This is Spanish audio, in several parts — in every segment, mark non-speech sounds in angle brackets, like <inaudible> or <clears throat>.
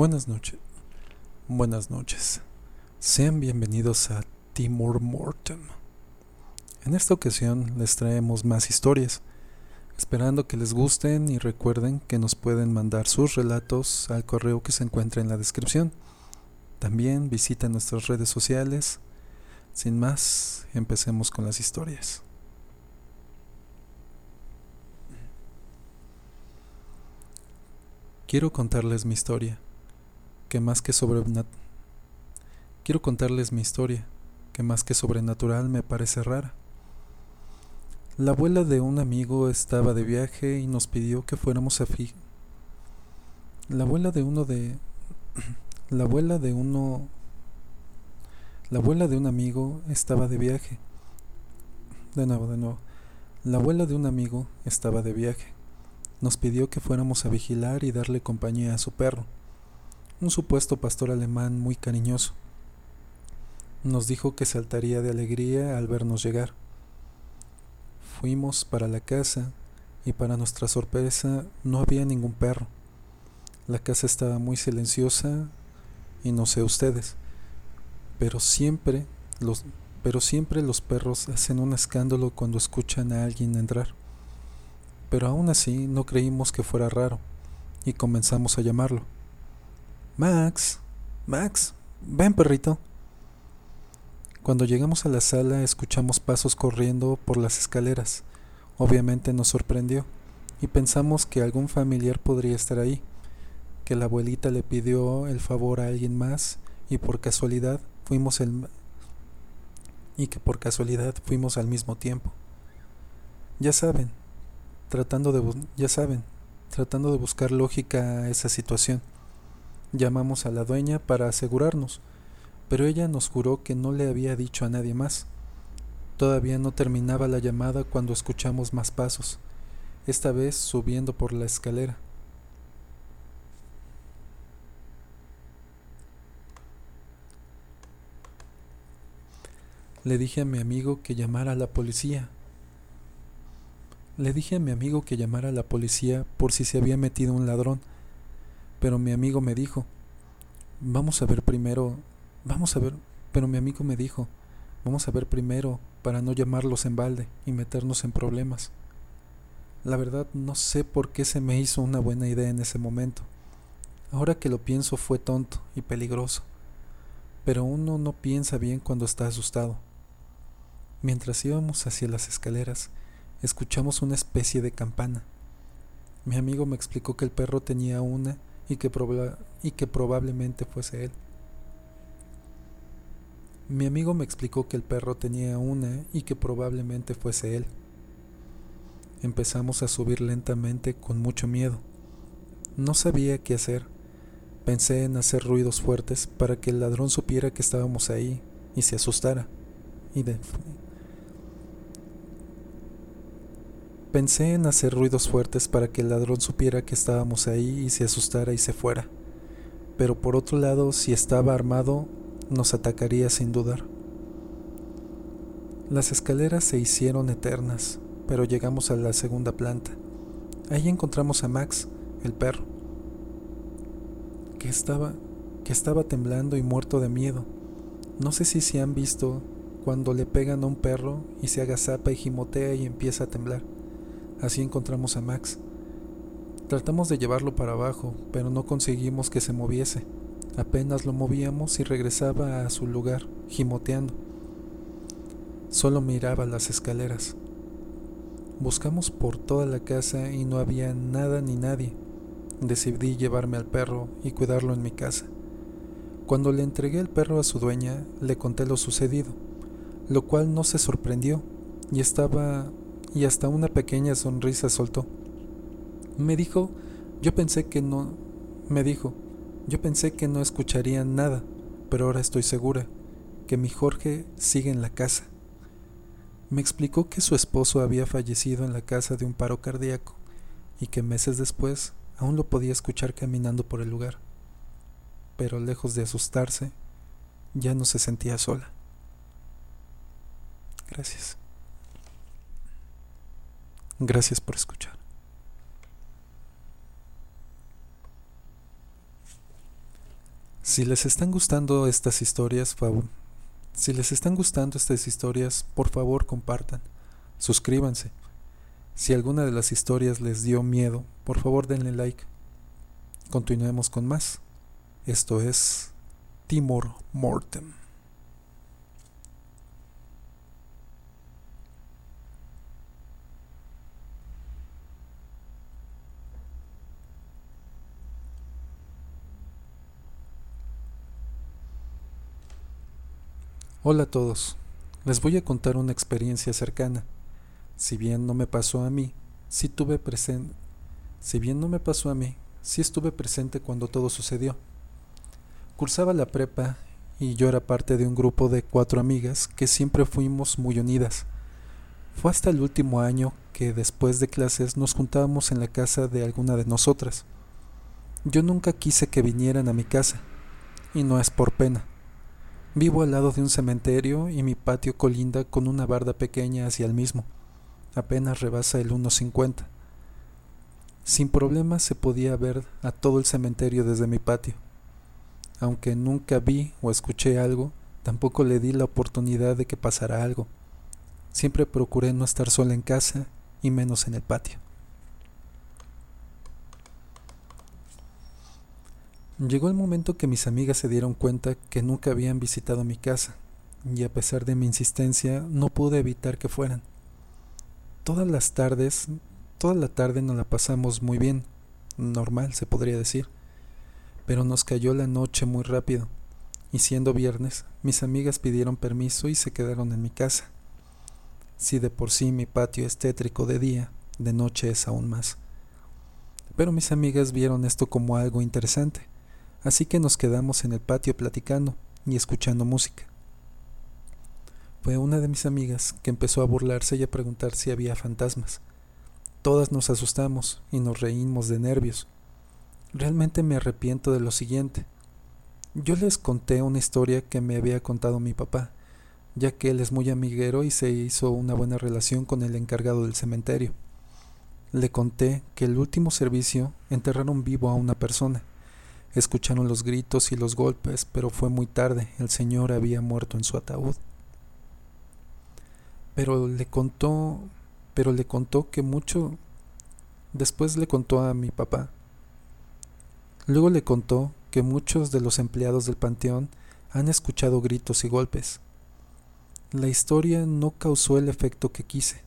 Buenas noches. Buenas noches. Sean bienvenidos a Timur Mortem. En esta ocasión les traemos más historias, esperando que les gusten y recuerden que nos pueden mandar sus relatos al correo que se encuentra en la descripción. También visiten nuestras redes sociales. Sin más, empecemos con las historias. Quiero contarles mi historia que más que sobrenatural quiero contarles mi historia, que más que sobrenatural me parece rara. La abuela de un amigo estaba de viaje y nos pidió que fuéramos a fi La abuela de uno de <clears throat> la abuela de uno la abuela de un amigo estaba de viaje. De nuevo, de nuevo. La abuela de un amigo estaba de viaje. Nos pidió que fuéramos a vigilar y darle compañía a su perro un supuesto pastor alemán muy cariñoso. Nos dijo que saltaría de alegría al vernos llegar. Fuimos para la casa y para nuestra sorpresa no había ningún perro. La casa estaba muy silenciosa y no sé ustedes, pero siempre los pero siempre los perros hacen un escándalo cuando escuchan a alguien entrar. Pero aún así no creímos que fuera raro y comenzamos a llamarlo. Max, Max, ven perrito. Cuando llegamos a la sala escuchamos pasos corriendo por las escaleras. Obviamente nos sorprendió y pensamos que algún familiar podría estar ahí, que la abuelita le pidió el favor a alguien más y por casualidad fuimos el y que por casualidad fuimos al mismo tiempo. Ya saben, tratando de ya saben, tratando de buscar lógica a esa situación. Llamamos a la dueña para asegurarnos, pero ella nos juró que no le había dicho a nadie más. Todavía no terminaba la llamada cuando escuchamos más pasos, esta vez subiendo por la escalera. Le dije a mi amigo que llamara a la policía. Le dije a mi amigo que llamara a la policía por si se había metido un ladrón pero mi amigo me dijo, vamos a ver primero, vamos a ver, pero mi amigo me dijo, vamos a ver primero para no llamarlos en balde y meternos en problemas. La verdad no sé por qué se me hizo una buena idea en ese momento. Ahora que lo pienso fue tonto y peligroso, pero uno no piensa bien cuando está asustado. Mientras íbamos hacia las escaleras, escuchamos una especie de campana. Mi amigo me explicó que el perro tenía una y que, y que probablemente fuese él. Mi amigo me explicó que el perro tenía una y que probablemente fuese él. Empezamos a subir lentamente con mucho miedo. No sabía qué hacer. Pensé en hacer ruidos fuertes para que el ladrón supiera que estábamos ahí y se asustara. Y de, Pensé en hacer ruidos fuertes para que el ladrón supiera que estábamos ahí y se asustara y se fuera. Pero por otro lado, si estaba armado, nos atacaría sin dudar. Las escaleras se hicieron eternas, pero llegamos a la segunda planta. Ahí encontramos a Max, el perro, que estaba que estaba temblando y muerto de miedo. No sé si se han visto cuando le pegan a un perro y se agazapa y gimotea y empieza a temblar. Así encontramos a Max. Tratamos de llevarlo para abajo, pero no conseguimos que se moviese. Apenas lo movíamos y regresaba a su lugar, gimoteando. Solo miraba las escaleras. Buscamos por toda la casa y no había nada ni nadie. Decidí llevarme al perro y cuidarlo en mi casa. Cuando le entregué el perro a su dueña, le conté lo sucedido, lo cual no se sorprendió y estaba y hasta una pequeña sonrisa soltó. Me dijo, yo pensé que no, me dijo, yo pensé que no escucharía nada, pero ahora estoy segura que mi Jorge sigue en la casa. Me explicó que su esposo había fallecido en la casa de un paro cardíaco y que meses después aún lo podía escuchar caminando por el lugar. Pero lejos de asustarse, ya no se sentía sola. Gracias. Gracias por escuchar. Si les están gustando estas historias, favor, si les están gustando estas historias, por favor compartan, suscríbanse. Si alguna de las historias les dio miedo, por favor denle like. Continuemos con más. Esto es Timor Mortem. Hola a todos. Les voy a contar una experiencia cercana. Si bien no me pasó a mí, sí tuve presente. Si bien no me pasó a mí, sí estuve presente cuando todo sucedió. Cursaba la prepa y yo era parte de un grupo de cuatro amigas que siempre fuimos muy unidas. Fue hasta el último año que después de clases nos juntábamos en la casa de alguna de nosotras. Yo nunca quise que vinieran a mi casa, y no es por pena Vivo al lado de un cementerio y mi patio colinda con una barda pequeña hacia el mismo. Apenas rebasa el 1.50. Sin problemas se podía ver a todo el cementerio desde mi patio. Aunque nunca vi o escuché algo, tampoco le di la oportunidad de que pasara algo. Siempre procuré no estar sola en casa y menos en el patio. Llegó el momento que mis amigas se dieron cuenta que nunca habían visitado mi casa, y a pesar de mi insistencia no pude evitar que fueran. Todas las tardes, toda la tarde nos la pasamos muy bien, normal se podría decir, pero nos cayó la noche muy rápido, y siendo viernes, mis amigas pidieron permiso y se quedaron en mi casa. Si de por sí mi patio es tétrico de día, de noche es aún más. Pero mis amigas vieron esto como algo interesante así que nos quedamos en el patio platicando y escuchando música. Fue una de mis amigas que empezó a burlarse y a preguntar si había fantasmas. Todas nos asustamos y nos reímos de nervios. Realmente me arrepiento de lo siguiente. Yo les conté una historia que me había contado mi papá, ya que él es muy amiguero y se hizo una buena relación con el encargado del cementerio. Le conté que el último servicio enterraron vivo a una persona Escucharon los gritos y los golpes, pero fue muy tarde, el señor había muerto en su ataúd. Pero le contó, pero le contó que mucho después le contó a mi papá. Luego le contó que muchos de los empleados del panteón han escuchado gritos y golpes. La historia no causó el efecto que quise.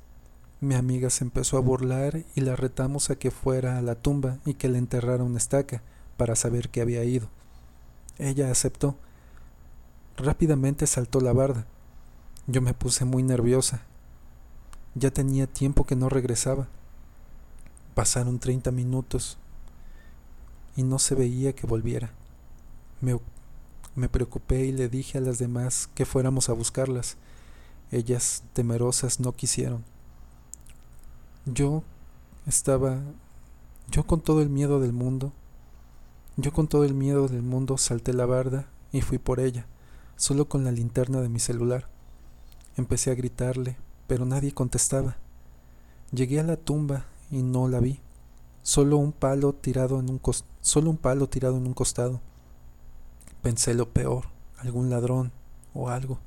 Mi amiga se empezó a burlar y la retamos a que fuera a la tumba y que le enterrara una estaca para saber que había ido. Ella aceptó. Rápidamente saltó la barda. Yo me puse muy nerviosa. Ya tenía tiempo que no regresaba. Pasaron treinta minutos y no se veía que volviera. Me, me preocupé y le dije a las demás que fuéramos a buscarlas. Ellas, temerosas, no quisieron. Yo estaba, yo con todo el miedo del mundo, yo con todo el miedo del mundo salté la barda y fui por ella, solo con la linterna de mi celular. Empecé a gritarle, pero nadie contestaba. Llegué a la tumba y no la vi, solo un palo tirado en un solo un palo tirado en un costado. Pensé lo peor, algún ladrón o algo.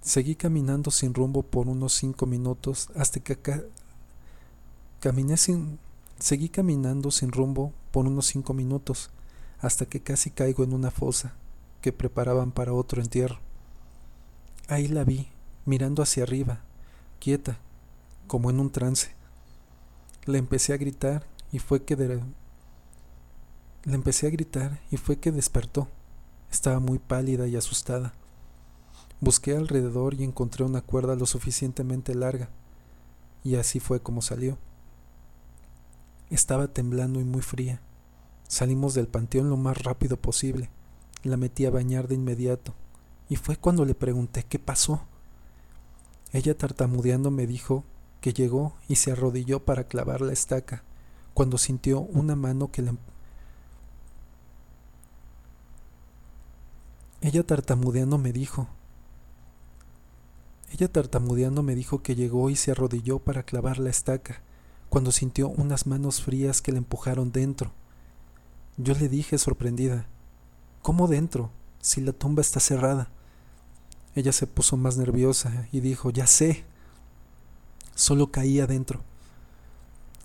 Seguí caminando sin rumbo por unos cinco minutos hasta que caminé sin Seguí caminando sin rumbo por unos cinco minutos, hasta que casi caigo en una fosa que preparaban para otro entierro. Ahí la vi, mirando hacia arriba, quieta, como en un trance. Le empecé a gritar y fue que le empecé a gritar y fue que despertó. Estaba muy pálida y asustada. Busqué alrededor y encontré una cuerda lo suficientemente larga, y así fue como salió. Estaba temblando y muy fría. Salimos del panteón lo más rápido posible. La metí a bañar de inmediato. Y fue cuando le pregunté qué pasó. Ella tartamudeando me dijo que llegó y se arrodilló para clavar la estaca, cuando sintió una mano que. Em-, Ella tartamudeando me dijo. Ella tartamudeando me dijo que llegó y se arrodilló para clavar la estaca, cuando sintió unas manos frías que le empujaron dentro. Yo le dije sorprendida, ¿Cómo dentro? Si la tumba está cerrada. Ella se puso más nerviosa y dijo, ya sé. Solo caí adentro.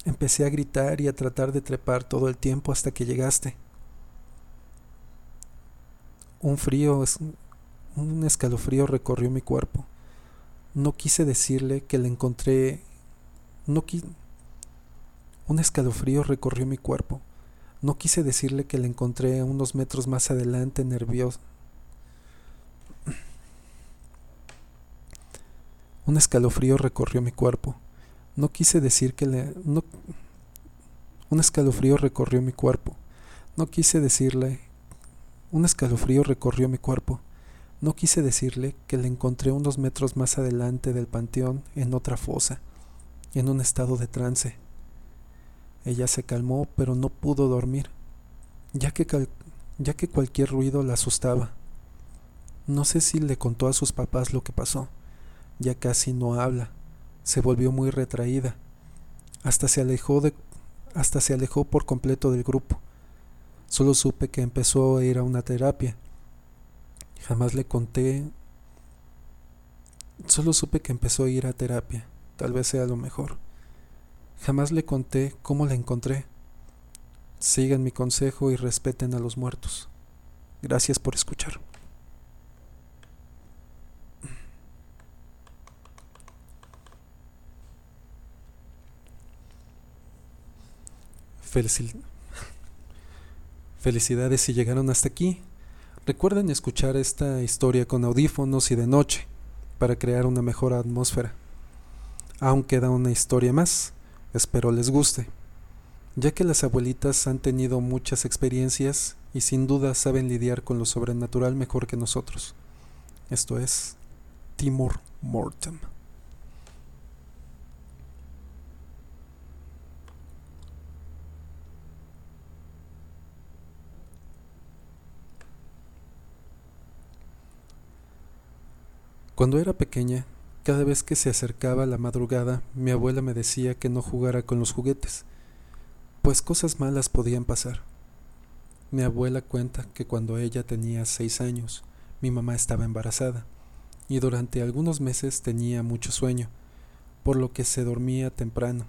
Empecé a gritar y a tratar de trepar todo el tiempo hasta que llegaste. Un frío, un escalofrío recorrió mi cuerpo. No quise decirle que la encontré. No Un escalofrío recorrió mi cuerpo. No quise decirle que la encontré unos metros más adelante nervioso. Un escalofrío recorrió mi cuerpo. No quise decir que le... No, un escalofrío recorrió mi cuerpo. No quise decirle... Un escalofrío recorrió mi cuerpo. No quise decirle que le encontré unos metros más adelante del panteón en otra fosa, en un estado de trance. Ella se calmó, pero no pudo dormir, ya que, ya que cualquier ruido la asustaba. No sé si le contó a sus papás lo que pasó. Ya casi no habla se volvió muy retraída. Hasta se alejó de hasta se alejó por completo del grupo. Solo supe que empezó a ir a una terapia. Jamás le conté. Solo supe que empezó a ir a terapia. Tal vez sea lo mejor. Jamás le conté cómo la encontré. Sigan mi consejo y respeten a los muertos. Gracias por escuchar. Felicidades si llegaron hasta aquí. Recuerden escuchar esta historia con audífonos y de noche para crear una mejor atmósfera. Aún queda una historia más, espero les guste, ya que las abuelitas han tenido muchas experiencias y sin duda saben lidiar con lo sobrenatural mejor que nosotros. Esto es Timor Mortem. Cuando era pequeña, cada vez que se acercaba la madrugada, mi abuela me decía que no jugara con los juguetes, pues cosas malas podían pasar. Mi abuela cuenta que cuando ella tenía seis años, mi mamá estaba embarazada, y durante algunos meses tenía mucho sueño, por lo que se dormía temprano,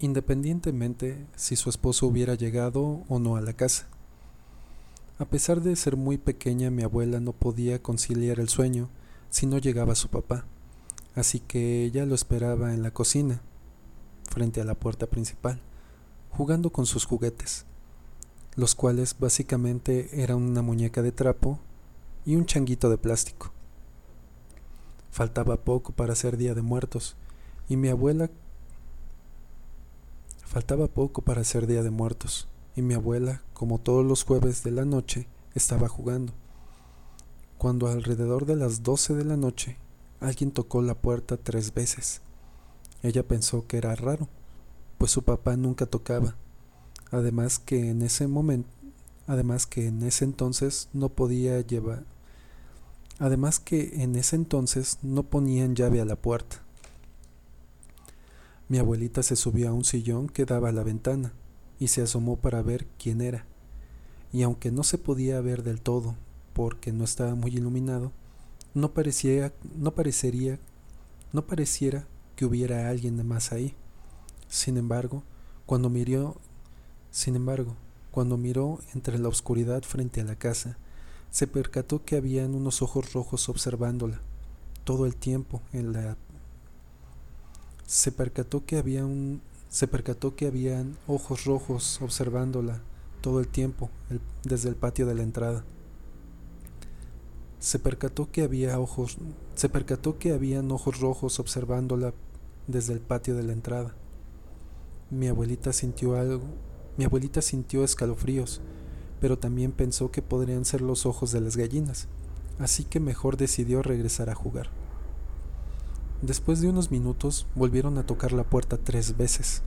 independientemente si su esposo hubiera llegado o no a la casa. A pesar de ser muy pequeña, mi abuela no podía conciliar el sueño, si no llegaba su papá, así que ella lo esperaba en la cocina, frente a la puerta principal, jugando con sus juguetes, los cuales básicamente eran una muñeca de trapo y un changuito de plástico. Faltaba poco para ser Día de Muertos, y mi abuela faltaba poco para ser Día de Muertos, y mi abuela, como todos los jueves de la noche, estaba jugando cuando alrededor de las doce de la noche alguien tocó la puerta tres veces. Ella pensó que era raro, pues su papá nunca tocaba. Además que en ese momento, además que en ese entonces no podía llevar, además que en ese entonces no ponían llave a la puerta. Mi abuelita se subió a un sillón que daba a la ventana y se asomó para ver quién era. Y aunque no se podía ver del todo, porque no estaba muy iluminado, no parecía, no parecería, no pareciera que hubiera alguien más ahí. Sin embargo, cuando miró, sin embargo, cuando miró entre la oscuridad frente a la casa, se percató que habían unos ojos rojos observándola todo el tiempo en la se percató que había un se percató que habían ojos rojos observándola todo el tiempo desde el patio de la entrada se percató que había ojos, se percató que habían ojos rojos observándola desde el patio de la entrada. Mi abuelita sintió algo, mi abuelita sintió escalofríos, pero también pensó que podrían ser los ojos de las gallinas, así que mejor decidió regresar a jugar. Después de unos minutos volvieron a tocar la puerta tres veces.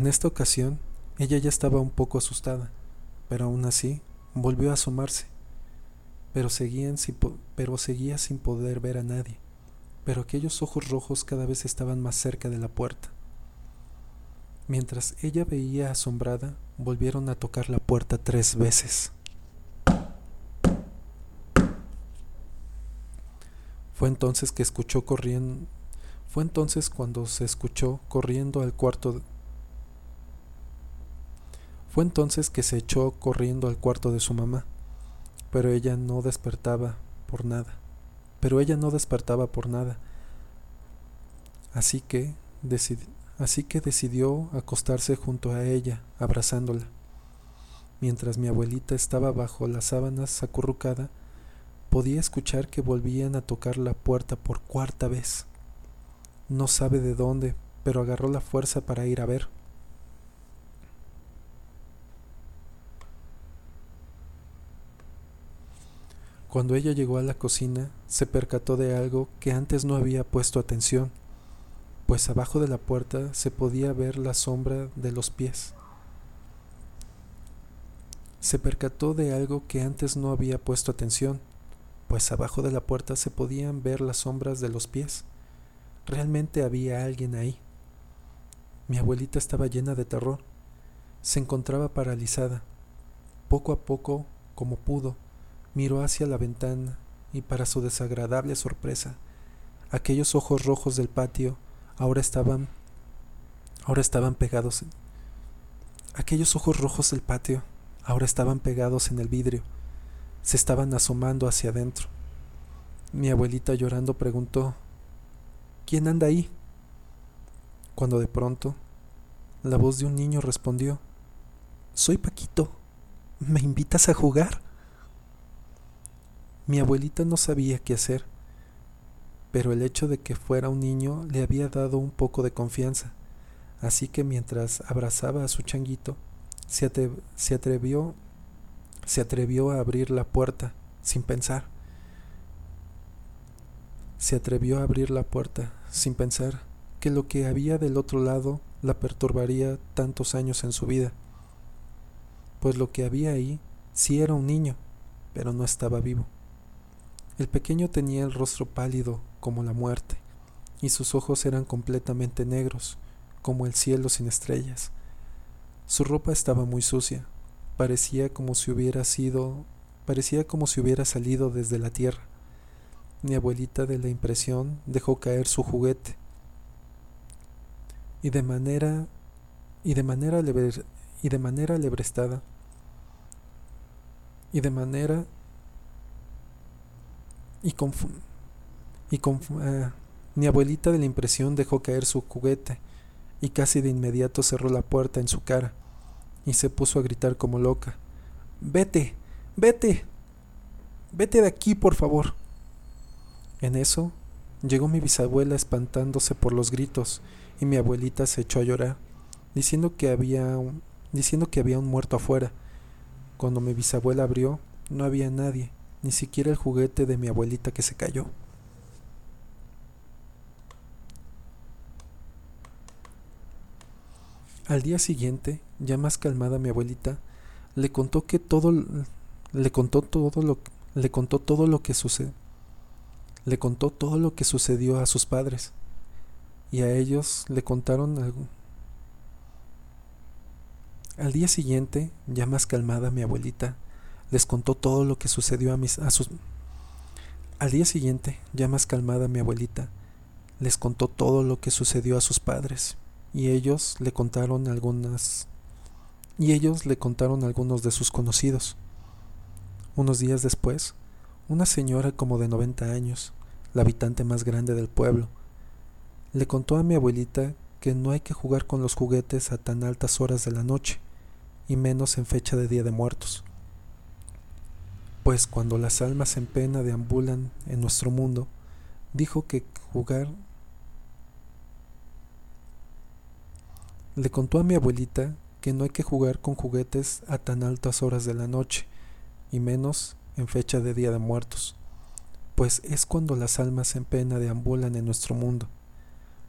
En esta ocasión, ella ya estaba un poco asustada, pero aún así volvió a asomarse. pero, sin pero seguía sin poder ver a nadie. Pero aquellos ojos rojos cada vez estaban más cerca de la puerta. Mientras ella veía asombrada, volvieron a tocar la puerta tres veces. Fue entonces que escuchó corriendo. Fue entonces cuando se escuchó corriendo al cuarto. Fue entonces que se echó corriendo al cuarto de su mamá, pero ella no despertaba por nada. Pero ella no despertaba por nada. Así que así que decidió acostarse junto a ella, abrazándola. Mientras mi abuelita estaba bajo las sábanas acurrucada, podía escuchar que volvían a tocar la puerta por cuarta vez. No sabe de dónde, pero agarró la fuerza para ir a ver. Cuando ella llegó a la cocina, se percató de algo que antes no había puesto atención, pues abajo de la puerta se podía ver la sombra de los pies. Se percató de algo que antes no había puesto atención, pues abajo de la puerta se podían ver las sombras de los pies. Realmente había alguien ahí. Mi abuelita estaba llena de terror. Se encontraba paralizada. Poco a poco, como pudo, miró hacia la ventana y para su desagradable sorpresa, aquellos ojos rojos del patio ahora estaban ahora estaban pegados aquellos ojos rojos del patio ahora estaban pegados en el vidrio se estaban asomando hacia adentro. Mi abuelita llorando preguntó, ¿quién anda ahí? Cuando de pronto la voz de un niño respondió, Soy Paquito, ¿me invitas a jugar? Mi abuelita no sabía qué hacer, pero el hecho de que fuera un niño le había dado un poco de confianza, así que mientras abrazaba a su changuito, se, se atrevió se atrevió a abrir la puerta sin pensar. Se atrevió a abrir la puerta sin pensar que lo que había del otro lado la perturbaría tantos años en su vida. Pues lo que había ahí sí era un niño, pero no estaba vivo. El pequeño tenía el rostro pálido como la muerte, y sus ojos eran completamente negros, como el cielo sin estrellas. Su ropa estaba muy sucia, parecía como si hubiera sido, parecía como si hubiera salido desde la tierra. Mi abuelita de la impresión dejó caer su juguete y de manera y de manera y de manera lebrestada y de manera y con, y eh, mi abuelita de la impresión dejó caer su juguete y casi de inmediato cerró la puerta en su cara y se puso a gritar como loca. Vete, vete, vete de aquí, por favor. En eso llegó mi bisabuela espantándose por los gritos y mi abuelita se echó a llorar, diciendo que había diciendo que había un muerto afuera. Cuando mi bisabuela abrió, no había nadie, ni siquiera el juguete de mi abuelita que se cayó. Al día siguiente, ya más calmada mi abuelita, le contó que todo le contó todo lo le contó todo lo que sucedió. Le contó todo lo que sucedió a sus padres y a ellos le contaron algo. Al día siguiente, ya más calmada mi abuelita, les contó todo lo que sucedió a mis a sus Al día siguiente, ya más calmada mi abuelita, les contó todo lo que sucedió a sus padres y ellos le contaron algunas y ellos le contaron algunos de sus conocidos. Unos días después, una señora como de 90 años, la habitante más grande del pueblo, le contó a mi abuelita que no hay que jugar con los juguetes a tan altas horas de la noche, y menos en fecha de Día de Muertos. Pues cuando las almas en pena deambulan en nuestro mundo, dijo que jugar Le contó a mi abuelita que no hay que jugar con juguetes a tan altas horas de la noche, y menos en fecha de Día de Muertos, pues es cuando las almas en pena deambulan en nuestro mundo.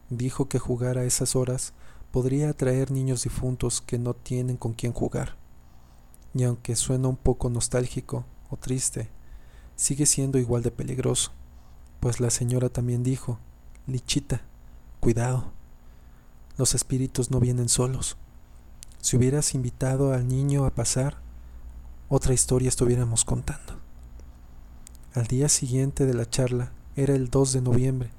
Dijo que jugar a esas horas podría atraer niños difuntos que no tienen con quién jugar. Y aunque suena un poco nostálgico o triste, sigue siendo igual de peligroso, pues la señora también dijo, Lichita, cuidado, los espíritus no vienen solos. Si hubieras invitado al niño a pasar, otra historia estuviéramos contando. Al día siguiente de la charla, era el 2 de noviembre,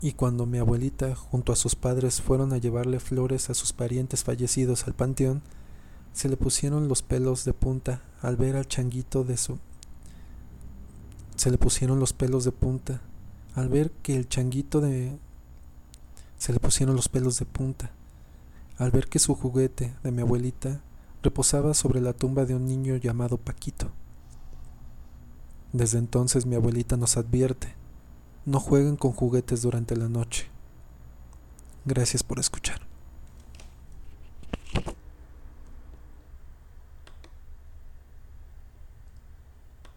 y cuando mi abuelita junto a sus padres fueron a llevarle flores a sus parientes fallecidos al panteón, se le pusieron los pelos de punta al ver al changuito de su... Se le pusieron los pelos de punta al ver que el changuito de... Se le pusieron los pelos de punta al ver que su juguete de mi abuelita reposaba sobre la tumba de un niño llamado Paquito. Desde entonces mi abuelita nos advierte no jueguen con juguetes durante la noche. Gracias por escuchar.